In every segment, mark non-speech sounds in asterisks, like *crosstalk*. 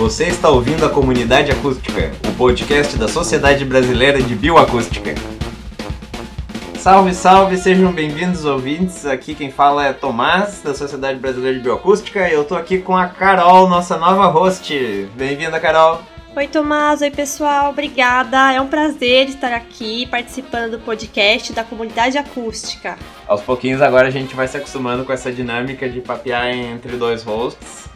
Você está ouvindo a Comunidade Acústica, o podcast da Sociedade Brasileira de Bioacústica. Salve, salve, sejam bem-vindos ouvintes. Aqui quem fala é Tomás, da Sociedade Brasileira de Bioacústica, e eu tô aqui com a Carol, nossa nova host. Bem-vinda, Carol. Oi, Tomás. Oi, pessoal. Obrigada. É um prazer estar aqui participando do podcast da comunidade acústica. Aos pouquinhos agora a gente vai se acostumando com essa dinâmica de papear entre dois hosts.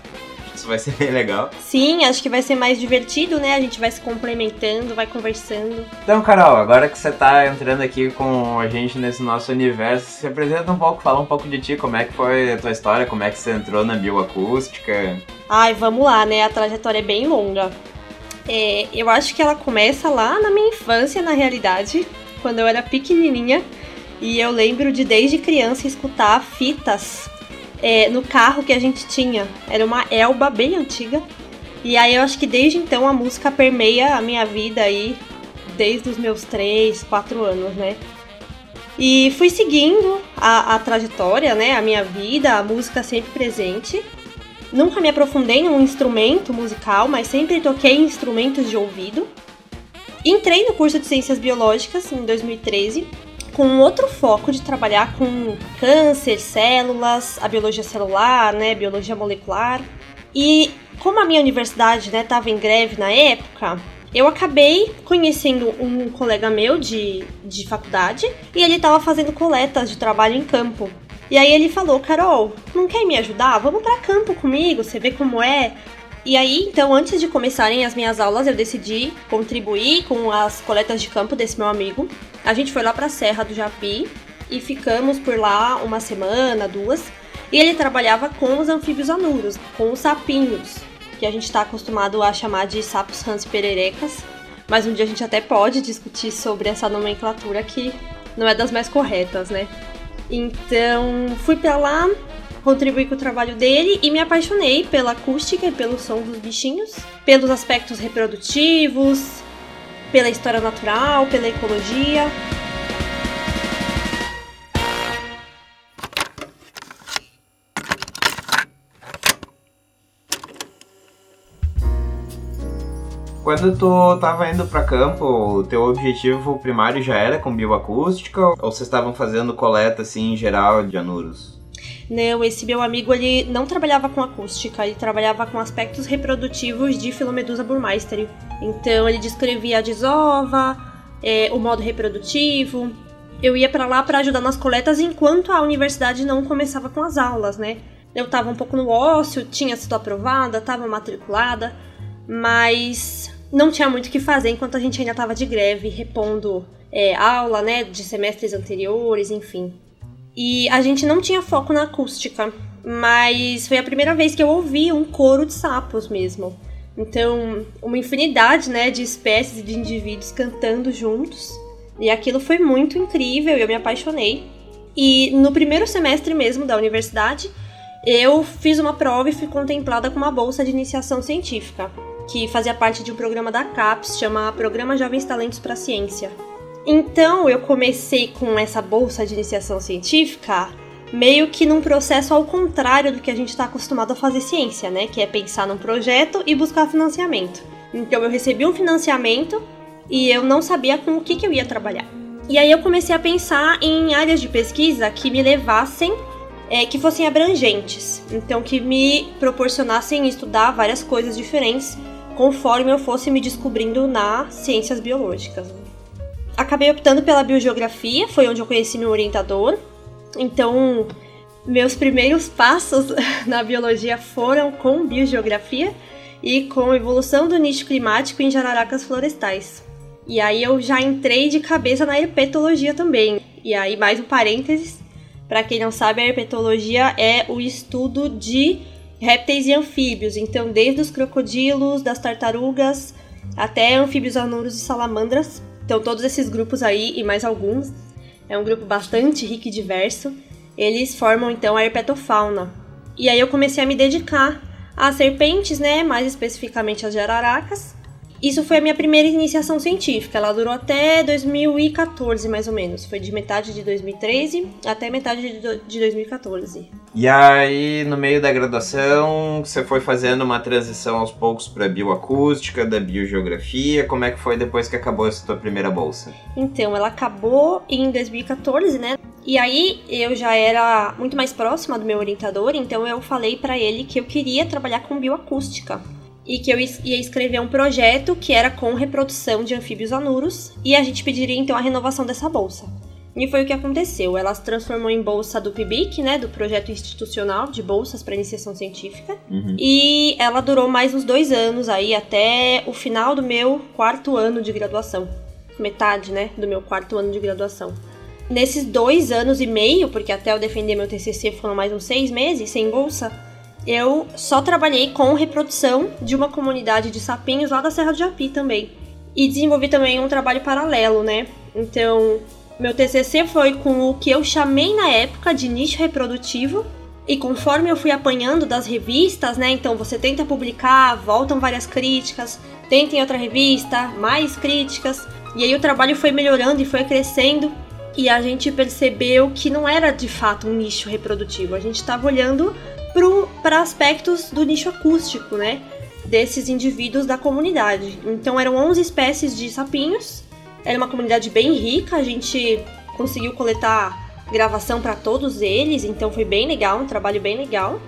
Isso vai ser bem *laughs* legal. Sim, acho que vai ser mais divertido, né? A gente vai se complementando, vai conversando. Então, Carol, agora que você tá entrando aqui com a gente nesse nosso universo, se apresenta um pouco, fala um pouco de ti, como é que foi a tua história, como é que você entrou na bioacústica. Ai, vamos lá, né? A trajetória é bem longa. É, eu acho que ela começa lá na minha infância, na realidade, quando eu era pequenininha. E eu lembro de desde criança escutar fitas é, no carro que a gente tinha. Era uma Elba bem antiga. E aí eu acho que desde então a música permeia a minha vida aí, desde os meus 3, 4 anos, né? E fui seguindo a, a trajetória, né? A minha vida, a música sempre presente. Nunca me aprofundei num instrumento musical, mas sempre toquei instrumentos de ouvido. Entrei no curso de Ciências Biológicas em 2013, com outro foco de trabalhar com câncer, células, a biologia celular, né, biologia molecular. E como a minha universidade estava né, em greve na época, eu acabei conhecendo um colega meu de, de faculdade e ele estava fazendo coletas de trabalho em campo. E aí ele falou, Carol, não quer me ajudar? Vamos para campo comigo, você vê como é. E aí, então, antes de começarem as minhas aulas, eu decidi contribuir com as coletas de campo desse meu amigo. A gente foi lá para a Serra do Japi e ficamos por lá uma semana, duas. E ele trabalhava com os anfíbios anuros, com os sapinhos, que a gente está acostumado a chamar de sapos hans pererecas. Mas um dia a gente até pode discutir sobre essa nomenclatura que não é das mais corretas, né? Então, fui para lá, contribuí com o trabalho dele e me apaixonei pela acústica e pelo som dos bichinhos, pelos aspectos reprodutivos, pela história natural, pela ecologia. Quando tu tava indo para campo, o teu objetivo primário já era com bioacústica ou vocês estavam fazendo coleta assim em geral de anuros? Não, esse meu amigo ele não trabalhava com acústica, ele trabalhava com aspectos reprodutivos de Filomedusa burmeisteri. Então ele descrevia a desova, é, o modo reprodutivo. Eu ia para lá para ajudar nas coletas enquanto a universidade não começava com as aulas, né? Eu tava um pouco no ócio, tinha sido aprovada, tava matriculada, mas não tinha muito o que fazer enquanto a gente ainda estava de greve, repondo é, aula, né, de semestres anteriores, enfim. E a gente não tinha foco na acústica, mas foi a primeira vez que eu ouvi um coro de sapos mesmo. Então, uma infinidade, né, de espécies e de indivíduos cantando juntos. E aquilo foi muito incrível, eu me apaixonei. E no primeiro semestre mesmo da universidade, eu fiz uma prova e fui contemplada com uma bolsa de iniciação científica que fazia parte de um programa da CAPES, chama Programa Jovens Talentos para a Ciência. Então eu comecei com essa bolsa de iniciação científica meio que num processo ao contrário do que a gente está acostumado a fazer ciência, né? Que é pensar num projeto e buscar financiamento. Então eu recebi um financiamento e eu não sabia com o que, que eu ia trabalhar. E aí eu comecei a pensar em áreas de pesquisa que me levassem, é, que fossem abrangentes, então que me proporcionassem estudar várias coisas diferentes conforme eu fosse me descobrindo nas ciências biológicas. Acabei optando pela biogeografia, foi onde eu conheci meu orientador. Então, meus primeiros passos *laughs* na biologia foram com biogeografia e com evolução do nicho climático em jararacas florestais. E aí eu já entrei de cabeça na herpetologia também. E aí mais um parênteses, para quem não sabe, a herpetologia é o estudo de répteis e anfíbios, então desde os crocodilos, das tartarugas, até anfíbios anuros e salamandras. Então todos esses grupos aí e mais alguns, é um grupo bastante rico e diverso, eles formam então a herpetofauna. E aí eu comecei a me dedicar às serpentes, né, mais especificamente às jararacas. Isso foi a minha primeira iniciação científica, ela durou até 2014 mais ou menos, foi de metade de 2013 até metade de 2014. E aí, no meio da graduação, você foi fazendo uma transição aos poucos para bioacústica, da biogeografia. Como é que foi depois que acabou essa tua primeira bolsa? Então, ela acabou em 2014, né? E aí eu já era muito mais próxima do meu orientador, então eu falei para ele que eu queria trabalhar com bioacústica e que eu ia escrever um projeto que era com reprodução de anfíbios anuros e a gente pediria então a renovação dessa bolsa. E foi o que aconteceu. Ela se transformou em bolsa do PIBIC, né, do projeto institucional de bolsas para iniciação científica. Uhum. E ela durou mais uns dois anos aí, até o final do meu quarto ano de graduação. Metade, né, do meu quarto ano de graduação. Nesses dois anos e meio, porque até eu defender meu TCC foram mais uns seis meses sem bolsa, eu só trabalhei com reprodução de uma comunidade de sapinhos lá da Serra do Japi também. E desenvolvi também um trabalho paralelo, né? Então, meu TCC foi com o que eu chamei na época de nicho reprodutivo. E conforme eu fui apanhando das revistas, né? Então você tenta publicar, voltam várias críticas, tenta em outra revista, mais críticas. E aí o trabalho foi melhorando e foi crescendo. E a gente percebeu que não era de fato um nicho reprodutivo. A gente estava olhando para aspectos do nicho acústico, né? Desses indivíduos da comunidade. Então eram 11 espécies de sapinhos era uma comunidade bem rica, a gente conseguiu coletar gravação para todos eles, então foi bem legal, um trabalho bem legal.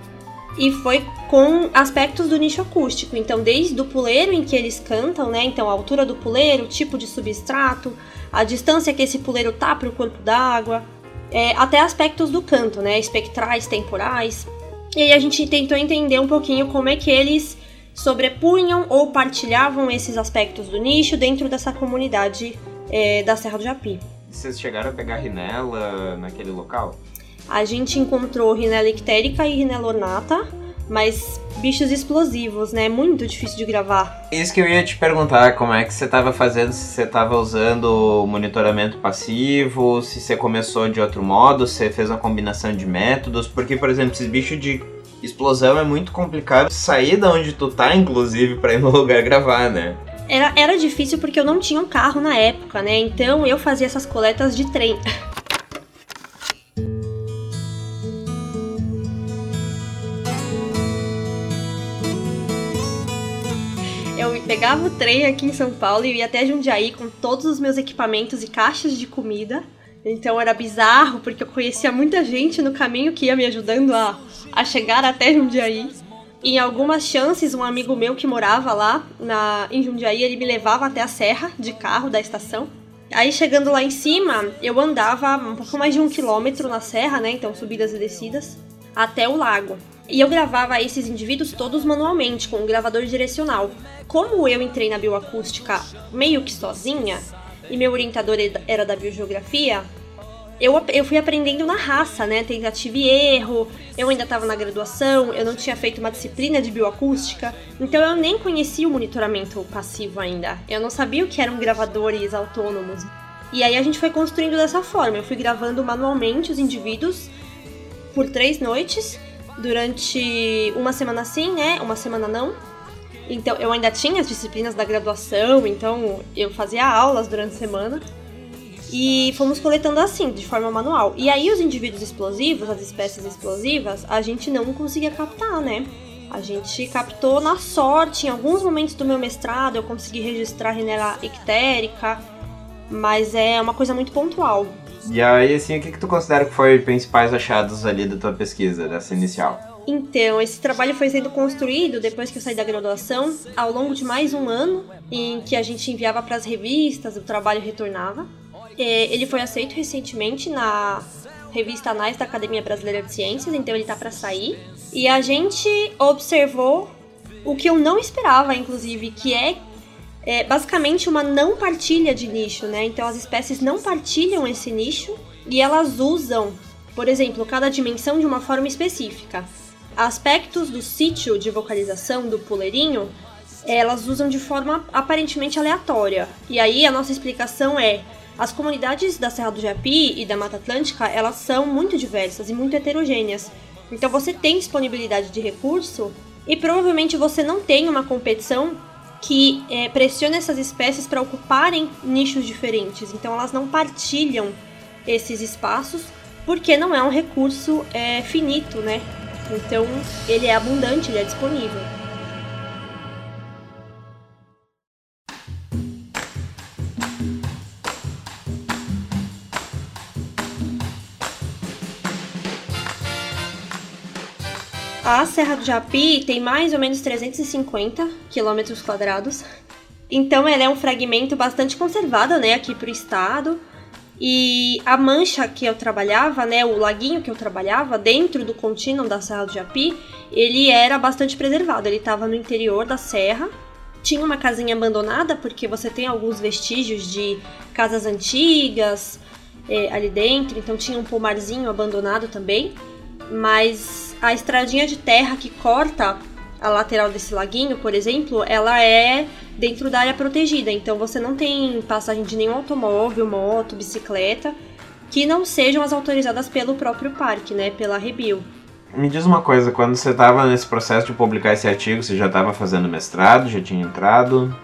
E foi com aspectos do nicho acústico, então desde o puleiro em que eles cantam, né? Então a altura do puleiro, o tipo de substrato, a distância que esse puleiro tá para o corpo d'água, é, até aspectos do canto, né? Espectrais, temporais. E aí a gente tentou entender um pouquinho como é que eles sobrepunham ou partilhavam esses aspectos do nicho dentro dessa comunidade é, da Serra do Japi. Vocês chegaram a pegar rinela naquele local? A gente encontrou rinela ictérica e rinela ornata, mas bichos explosivos, né? Muito difícil de gravar. Isso que eu ia te perguntar, como é que você estava fazendo, se você estava usando monitoramento passivo, se você começou de outro modo, se você fez uma combinação de métodos, porque, por exemplo, esses bichos de explosão é muito complicado sair da onde tu tá, inclusive, para ir no *laughs* lugar gravar, né? Era, era difícil porque eu não tinha um carro na época, né? Então eu fazia essas coletas de trem. *laughs* Eu pegava o trem aqui em São Paulo e ia até Jundiaí com todos os meus equipamentos e caixas de comida. Então era bizarro, porque eu conhecia muita gente no caminho que ia me ajudando a a chegar até Jundiaí. Em algumas chances, um amigo meu que morava lá na, em Jundiaí, ele me levava até a serra de carro da estação. Aí chegando lá em cima, eu andava um pouco mais de um quilômetro na serra, né? Então subidas e descidas, até o lago. E eu gravava esses indivíduos todos manualmente, com um gravador direcional. Como eu entrei na bioacústica meio que sozinha, e meu orientador era da biogeografia, eu, eu fui aprendendo na raça, né? Tentativa e erro. Eu ainda estava na graduação, eu não tinha feito uma disciplina de bioacústica, então eu nem conhecia o monitoramento passivo ainda. Eu não sabia o que eram gravadores autônomos. E aí a gente foi construindo dessa forma. Eu fui gravando manualmente os indivíduos por três noites, durante uma semana sim, né? Uma semana não. Então eu ainda tinha as disciplinas da graduação, então eu fazia aulas durante a semana. E fomos coletando assim, de forma manual. E aí os indivíduos explosivos, as espécies explosivas, a gente não conseguia captar, né? A gente captou na sorte, em alguns momentos do meu mestrado eu consegui registrar rinela ictérica, mas é uma coisa muito pontual. E aí, assim, o que, que tu considera que foi os principais achados ali da tua pesquisa, dessa inicial? Então, esse trabalho foi sendo construído depois que eu saí da graduação, ao longo de mais um ano, em que a gente enviava para as revistas, o trabalho retornava. É, ele foi aceito recentemente na revista Anais da Academia Brasileira de Ciências, então ele tá para sair. E a gente observou o que eu não esperava, inclusive, que é, é, basicamente uma não partilha de nicho, né? Então as espécies não partilham esse nicho e elas usam, por exemplo, cada dimensão de uma forma específica. Aspectos do sítio de vocalização do puleirinho, elas usam de forma aparentemente aleatória. E aí a nossa explicação é as comunidades da Serra do Japi e da Mata Atlântica, elas são muito diversas e muito heterogêneas. Então você tem disponibilidade de recurso e provavelmente você não tem uma competição que é, pressione essas espécies para ocuparem nichos diferentes. Então elas não partilham esses espaços porque não é um recurso é, finito, né? Então ele é abundante, ele é disponível. A Serra do Japi tem mais ou menos 350 quilômetros quadrados. Então ela é um fragmento bastante conservado, né, aqui pro estado. E a mancha que eu trabalhava, né, o laguinho que eu trabalhava dentro do contínuo da Serra do Japi, ele era bastante preservado. Ele estava no interior da serra. Tinha uma casinha abandonada porque você tem alguns vestígios de casas antigas é, ali dentro. Então tinha um pomarzinho abandonado também. Mas a estradinha de terra que corta a lateral desse laguinho, por exemplo, ela é dentro da área protegida. Então você não tem passagem de nenhum automóvel, moto, bicicleta que não sejam as autorizadas pelo próprio parque, né, pela Rebio. Me diz uma coisa, quando você estava nesse processo de publicar esse artigo, você já estava fazendo mestrado, já tinha entrado?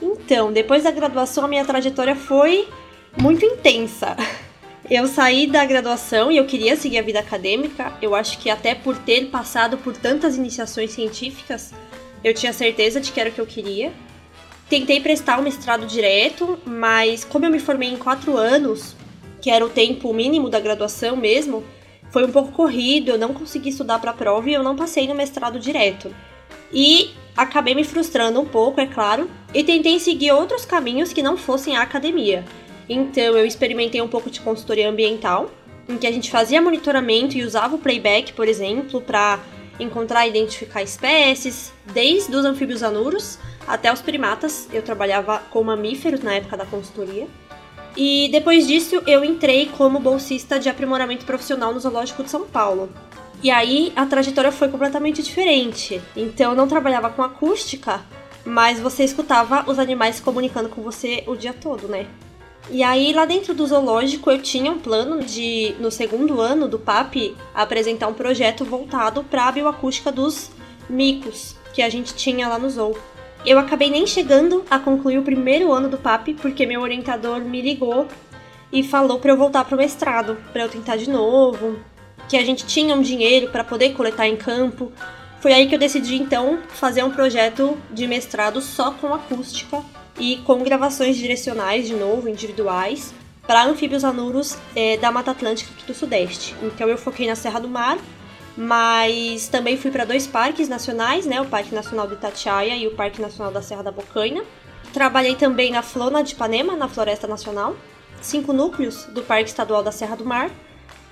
Então, depois da graduação, a minha trajetória foi muito intensa. *laughs* Eu saí da graduação e eu queria seguir a vida acadêmica. Eu acho que até por ter passado por tantas iniciações científicas, eu tinha certeza de que era o que eu queria. Tentei prestar o mestrado direto, mas como eu me formei em quatro anos, que era o tempo mínimo da graduação mesmo, foi um pouco corrido, eu não consegui estudar para a prova e eu não passei no mestrado direto. E acabei me frustrando um pouco, é claro, e tentei seguir outros caminhos que não fossem a academia. Então eu experimentei um pouco de consultoria ambiental, em que a gente fazia monitoramento e usava o playback, por exemplo, para encontrar e identificar espécies, desde os anfíbios anuros até os primatas. Eu trabalhava com mamíferos na época da consultoria. E depois disso eu entrei como bolsista de aprimoramento profissional no Zoológico de São Paulo. E aí a trajetória foi completamente diferente. Então eu não trabalhava com acústica, mas você escutava os animais comunicando com você o dia todo, né? E aí, lá dentro do zoológico, eu tinha um plano de, no segundo ano do PAP, apresentar um projeto voltado para a bioacústica dos micos que a gente tinha lá no zoo. Eu acabei nem chegando a concluir o primeiro ano do PAP, porque meu orientador me ligou e falou para eu voltar para o mestrado, para eu tentar de novo, que a gente tinha um dinheiro para poder coletar em campo. Foi aí que eu decidi então fazer um projeto de mestrado só com acústica e com gravações direcionais, de novo, individuais, para anfíbios anuros é, da Mata Atlântica aqui do Sudeste. Então eu foquei na Serra do Mar, mas também fui para dois parques nacionais, né, o Parque Nacional do Itatiaia e o Parque Nacional da Serra da Bocaina. Trabalhei também na Flona de Ipanema, na Floresta Nacional, cinco núcleos do Parque Estadual da Serra do Mar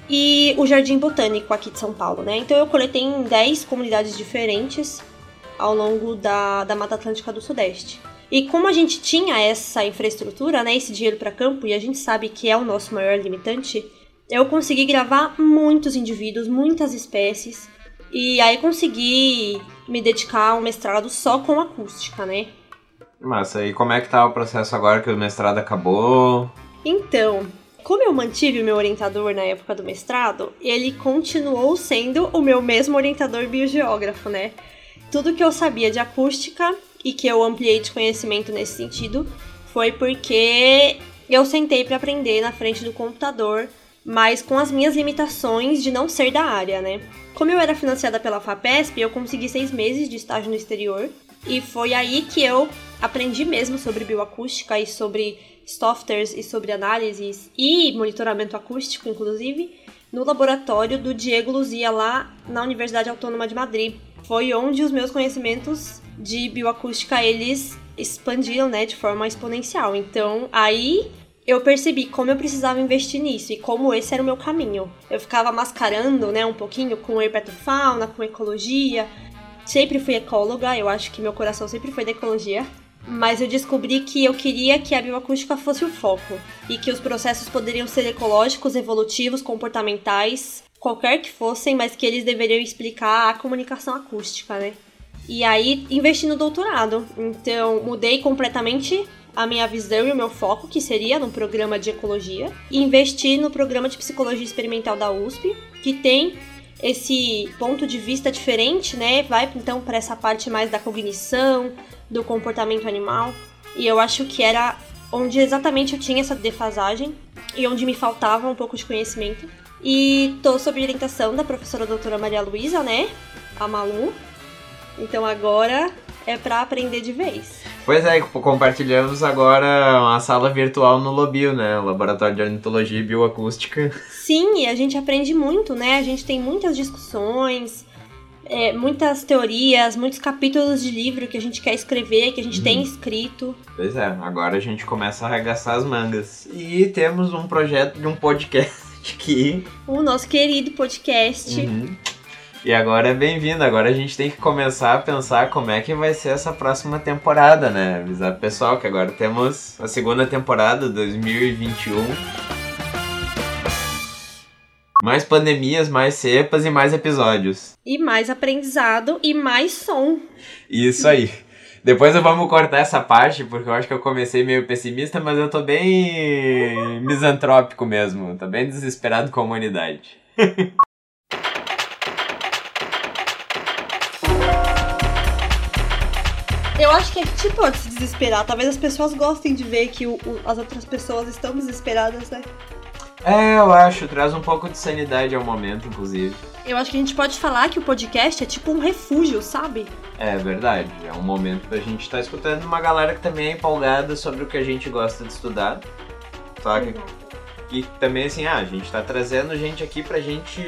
e o Jardim Botânico aqui de São Paulo, né? Então eu coletei em 10 comunidades diferentes ao longo da, da Mata Atlântica do Sudeste. E como a gente tinha essa infraestrutura, né, esse dinheiro para campo, e a gente sabe que é o nosso maior limitante, eu consegui gravar muitos indivíduos, muitas espécies, e aí consegui me dedicar a um mestrado só com acústica, né? Massa, e como é que tá o processo agora que o mestrado acabou? Então, como eu mantive o meu orientador na época do mestrado, ele continuou sendo o meu mesmo orientador biogeógrafo, né? Tudo que eu sabia de acústica e que eu ampliei de conhecimento nesse sentido foi porque eu sentei para aprender na frente do computador, mas com as minhas limitações de não ser da área, né? Como eu era financiada pela FAPESP, eu consegui seis meses de estágio no exterior e foi aí que eu aprendi mesmo sobre bioacústica e sobre softwares e sobre análises e monitoramento acústico, inclusive, no laboratório do Diego Luzia lá na Universidade Autônoma de Madrid. Foi onde os meus conhecimentos de bioacústica eles expandiram, né, de forma exponencial. Então, aí eu percebi como eu precisava investir nisso e como esse era o meu caminho. Eu ficava mascarando, né, um pouquinho com herpetofauna, com ecologia. Sempre fui ecóloga, eu acho que meu coração sempre foi da ecologia. Mas eu descobri que eu queria que a bioacústica fosse o foco e que os processos poderiam ser ecológicos, evolutivos, comportamentais, qualquer que fossem, mas que eles deveriam explicar a comunicação acústica, né? E aí investi no doutorado. Então mudei completamente a minha visão e o meu foco, que seria no programa de ecologia, e investi no programa de psicologia experimental da USP, que tem esse ponto de vista diferente, né? Vai então para essa parte mais da cognição, do comportamento animal. E eu acho que era onde exatamente eu tinha essa defasagem e onde me faltava um pouco de conhecimento. E tô sob orientação da professora doutora Maria Luísa, né? A Malu. Então agora é para aprender de vez. Pois é, compartilhamos agora uma sala virtual no Lobio, né? Laboratório de Ornitologia e Bioacústica. Sim, e a gente aprende muito, né? A gente tem muitas discussões, é, muitas teorias, muitos capítulos de livro que a gente quer escrever, que a gente uhum. tem escrito. Pois é, agora a gente começa a arregaçar as mangas. E temos um projeto de um podcast que. O nosso querido podcast. Uhum e agora é bem-vindo. Agora a gente tem que começar a pensar como é que vai ser essa próxima temporada, né? Avisar o pessoal que agora temos a segunda temporada 2021. Mais pandemias, mais cepas e mais episódios. E mais aprendizado e mais som. Isso aí. Depois vamos cortar essa parte, porque eu acho que eu comecei meio pessimista, mas eu tô bem misantrópico mesmo. Tô bem desesperado com a humanidade. *laughs* Eu acho que a gente pode se desesperar. Talvez as pessoas gostem de ver que o, o, as outras pessoas estão desesperadas, né? É, eu acho. Traz um pouco de sanidade ao momento, inclusive. Eu acho que a gente pode falar que o podcast é tipo um refúgio, sabe? É verdade. É um momento pra gente estar tá escutando uma galera que também é empolgada sobre o que a gente gosta de estudar. Exato. E também, assim, ah, a gente tá trazendo gente aqui pra gente,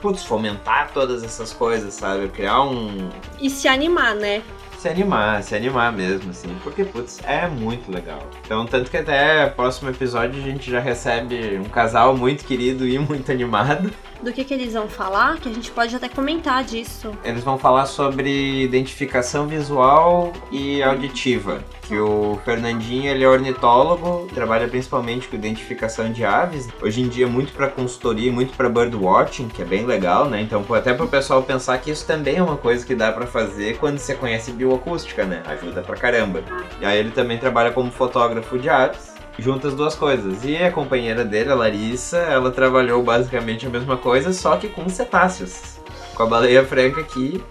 putz, fomentar todas essas coisas, sabe? Criar um. E se animar, né? Se animar, se animar mesmo, assim, porque, putz, é muito legal. Então, tanto que até próximo episódio a gente já recebe um casal muito querido e muito *laughs* animado. Do que, que eles vão falar, que a gente pode até comentar disso. Eles vão falar sobre identificação visual e auditiva. Que o Fernandinho ele é ornitólogo, trabalha principalmente com identificação de aves. Hoje em dia muito para consultoria, muito para birdwatching, que é bem legal, né? Então até para o pessoal pensar que isso também é uma coisa que dá para fazer quando você conhece bioacústica, né? Ajuda pra caramba. E aí ele também trabalha como fotógrafo de aves junta as duas coisas. E a companheira dele, a Larissa, ela trabalhou basicamente a mesma coisa, só que com cetáceos. Com a baleia franca aqui.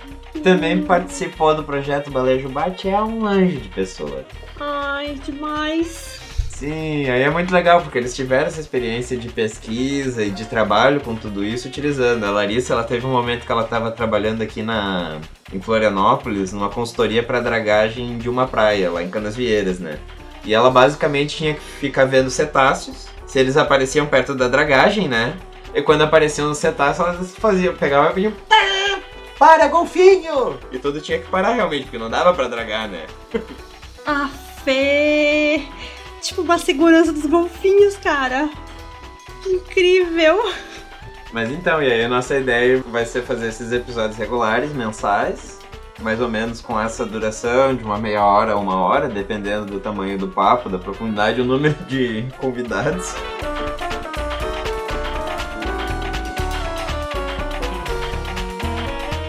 Também participou do projeto Baleia Jubarte, é um anjo de pessoa. Ai, demais. Sim, aí é muito legal porque eles tiveram essa experiência de pesquisa e de trabalho com tudo isso utilizando. A Larissa, ela teve um momento que ela estava trabalhando aqui na em Florianópolis, numa consultoria para dragagem de uma praia lá em Canasvieiras, né? E ela basicamente tinha que ficar vendo cetáceos, se eles apareciam perto da dragagem, né? E quando apareciam os cetáceos, elas faziam, pegavam e pediam. Para, golfinho! E tudo tinha que parar realmente, porque não dava pra dragar, né? *laughs* ah, Fê! Tipo uma segurança dos golfinhos, cara. Que incrível! Mas então, e aí a nossa ideia vai ser fazer esses episódios regulares, mensais mais ou menos com essa duração de uma meia hora a uma hora, dependendo do tamanho do papo, da profundidade e o número de *laughs* convidados.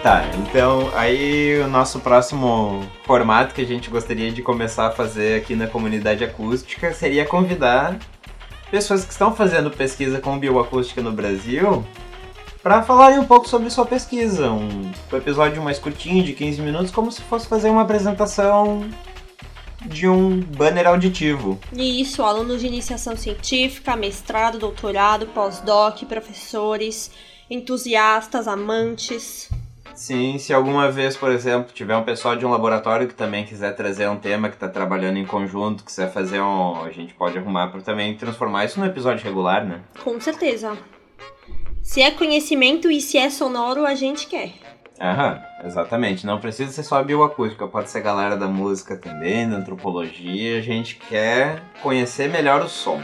Tá, então aí o nosso próximo formato que a gente gostaria de começar a fazer aqui na comunidade acústica seria convidar pessoas que estão fazendo pesquisa com bioacústica no Brasil para falarem um pouco sobre sua pesquisa. Um episódio mais curtinho, de 15 minutos, como se fosse fazer uma apresentação de um banner auditivo. Isso, alunos de iniciação científica, mestrado, doutorado, pós-doc, professores, entusiastas, amantes. Sim, se alguma vez, por exemplo, tiver um pessoal de um laboratório que também quiser trazer um tema que está trabalhando em conjunto, quiser fazer um. A gente pode arrumar para também transformar isso num episódio regular, né? Com certeza. Se é conhecimento e se é sonoro, a gente quer. Aham, exatamente. Não precisa ser só bioacústica, pode ser galera da música também, da antropologia. A gente quer conhecer melhor o som.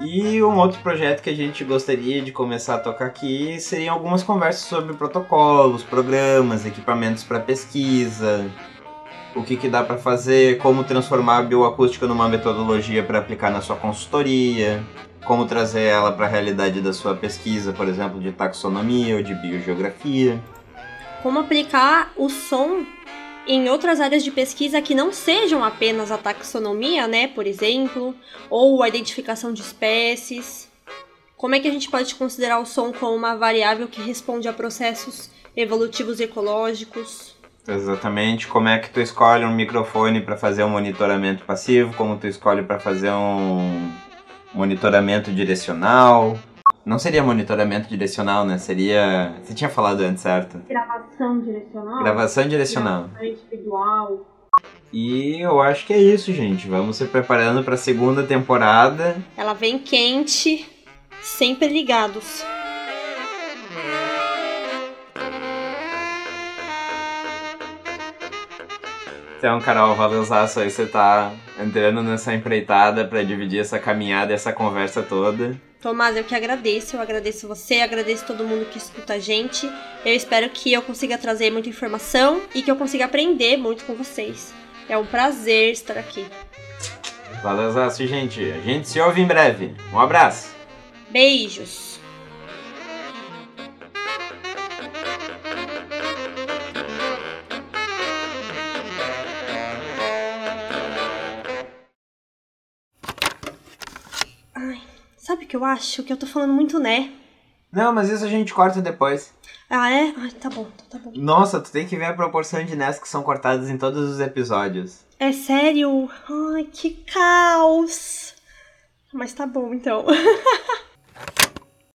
E um outro projeto que a gente gostaria de começar a tocar aqui seriam algumas conversas sobre protocolos, programas, equipamentos para pesquisa, o que, que dá para fazer, como transformar a bioacústica numa metodologia para aplicar na sua consultoria, como trazer ela para a realidade da sua pesquisa, por exemplo, de taxonomia ou de biogeografia. Como aplicar o som em outras áreas de pesquisa que não sejam apenas a taxonomia, né, por exemplo, ou a identificação de espécies. Como é que a gente pode considerar o som como uma variável que responde a processos evolutivos ecológicos? Exatamente. Como é que tu escolhe um microfone para fazer um monitoramento passivo? Como tu escolhe para fazer um monitoramento direcional? Não seria monitoramento direcional, né? Seria. Você tinha falado antes, certo? Gravação direcional. Gravação direcional. Gravação individual. E eu acho que é isso, gente. Vamos se preparando para a segunda temporada. Ela vem quente, sempre ligados. Então, Carol, valeuzaço aí você tá entrando nessa empreitada para dividir essa caminhada, essa conversa toda. Tomás, eu que agradeço, eu agradeço você, agradeço todo mundo que escuta a gente. Eu espero que eu consiga trazer muita informação e que eu consiga aprender muito com vocês. É um prazer estar aqui. Valeuzaço, gente. A gente se ouve em breve. Um abraço. Beijos. Eu acho? Que eu tô falando muito né. Não, mas isso a gente corta depois. Ah, é? Ai, tá bom, tá bom. Nossa, tu tem que ver a proporção de nés que são cortadas em todos os episódios. É sério? Ai, que caos. Mas tá bom, então. *laughs*